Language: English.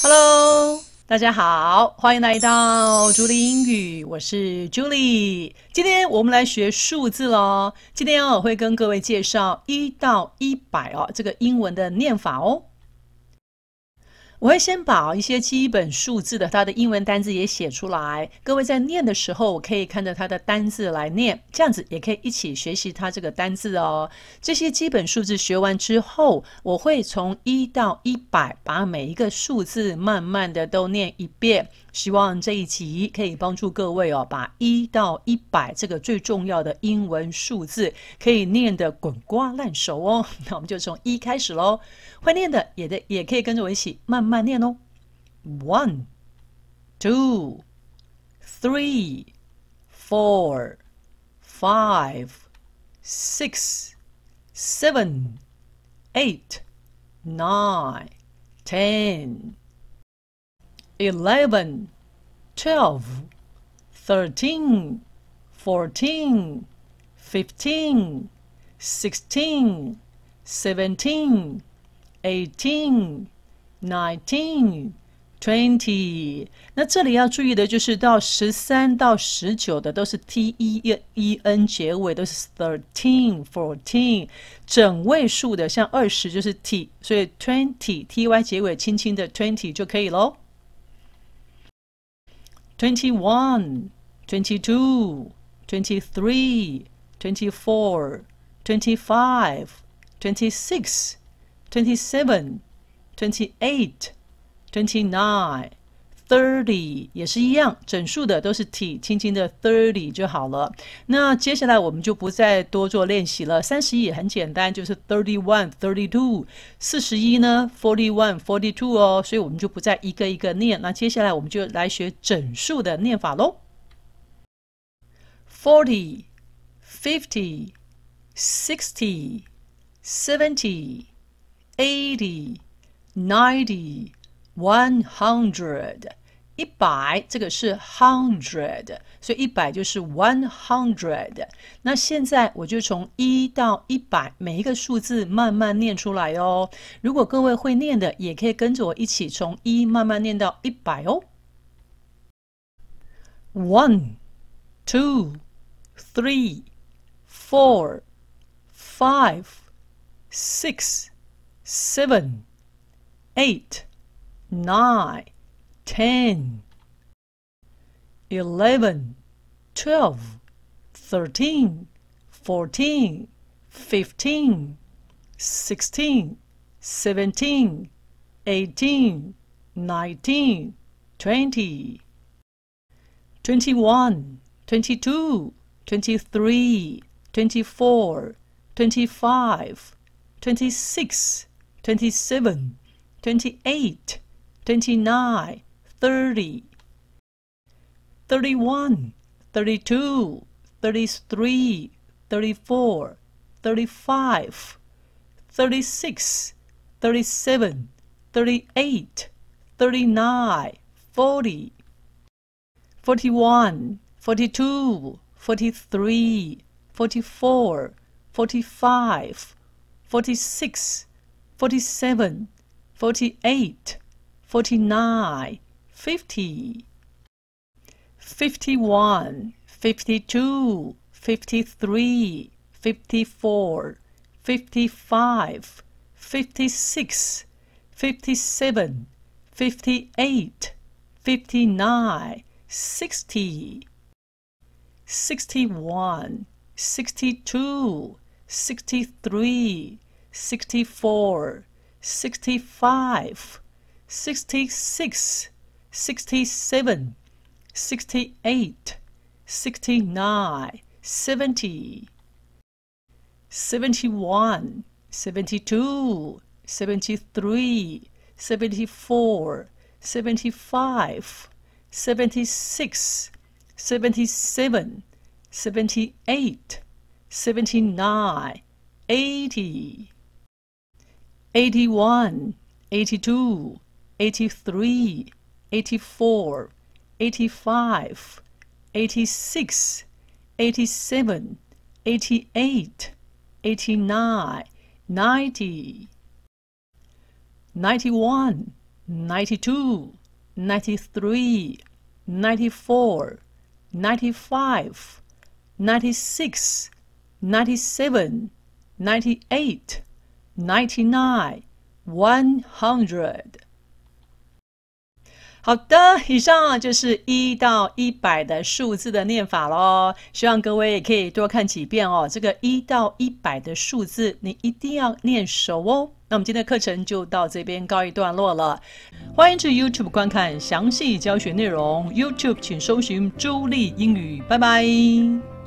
Hello，大家好，欢迎来到朱莉英语，我是 Julie。今天我们来学数字喽。今天我会跟各位介绍一到一百哦，这个英文的念法哦。我会先把一些基本数字的它的英文单字也写出来，各位在念的时候我可以看着它的单字来念，这样子也可以一起学习它这个单字哦。这些基本数字学完之后，我会从一到一百把每一个数字慢慢的都念一遍。希望这一集可以帮助各位哦，把一到一百这个最重要的英文数字可以念得滚瓜烂熟哦。那我们就从一开始喽，会念的也的也可以跟着我一起慢慢念哦。One, two, three, four, five, six, seven, eight, nine, ten. eleven, twelve, thirteen, fourteen, fifteen, sixteen, seventeen, eighteen, nineteen, twenty。那这里要注意的就是到十三到十九的都是 t-e-e-n 结尾，都是 thirteen, fourteen。整位数的像二十就是 t，所以 twenty, t-y 结尾，轻轻的 twenty 就可以喽。twenty one, twenty two, twenty three, twenty four, twenty five, twenty six, twenty seven。26, 27, 28, 29, Thirty 也是一样，整数的都是 t，轻轻的 thirty 就好了。那接下来我们就不再多做练习了。三十一也很简单，就是 thirty one, thirty two。四十一呢，forty one, forty two 哦。所以我们就不再一个一个念。那接下来我们就来学整数的念法喽。Forty, fifty, sixty, seventy, eighty, ninety, one hundred. 一百，这个是 hundred，所以一百就是 one hundred。那现在我就从一到一百，每一个数字慢慢念出来哦。如果各位会念的，也可以跟着我一起从一慢慢念到一百哦。One, two, three, four, five, six, seven, eight, nine. ten, eleven, twelve, thirteen, fourteen, fifteen, sixteen, seventeen, eighteen, nineteen, twenty, twenty-one, twenty-two, twenty-three, twenty-four, twenty-five, twenty-six, twenty-seven, twenty-eight, twenty-nine, thirty, thirty-one, thirty-two, thirty-three, thirty-four, thirty-five, thirty-six, thirty-seven, thirty-eight, thirty-nine, forty, forty-one, forty-two, forty-three, forty-four, forty-five, forty-six, forty-seven, forty-eight, forty-nine, fifty, fifty-one, fifty-two, fifty-three, fifty-four, fifty-five, fifty-six, fifty-seven, fifty-eight, fifty-nine, sixty, sixty-one, sixty-two, sixty-three, sixty-four, sixty-five, sixty-six sixty-seven, sixty-eight, sixty-nine, seventy, seventy-one, seventy-two, seventy-three, seventy-four, seventy-five, seventy-six, seventy-seven, seventy-eight, seventy-nine, eighty, eighty-one, eighty-two, eighty-three, 84, 85, 86, 87, 88, 89, 90, 91, ninety-two, ninety-three, ninety-four, ninety-five, ninety-six, ninety-seven, ninety-eight, ninety-nine, one hundred. 好的，以上就是一到一百的数字的念法喽。希望各位也可以多看几遍哦。这个一到一百的数字，你一定要念熟哦。那我们今天的课程就到这边告一段落了。欢迎去 YouTube 观看详细教学内容。YouTube 请搜寻“周丽英语”。拜拜。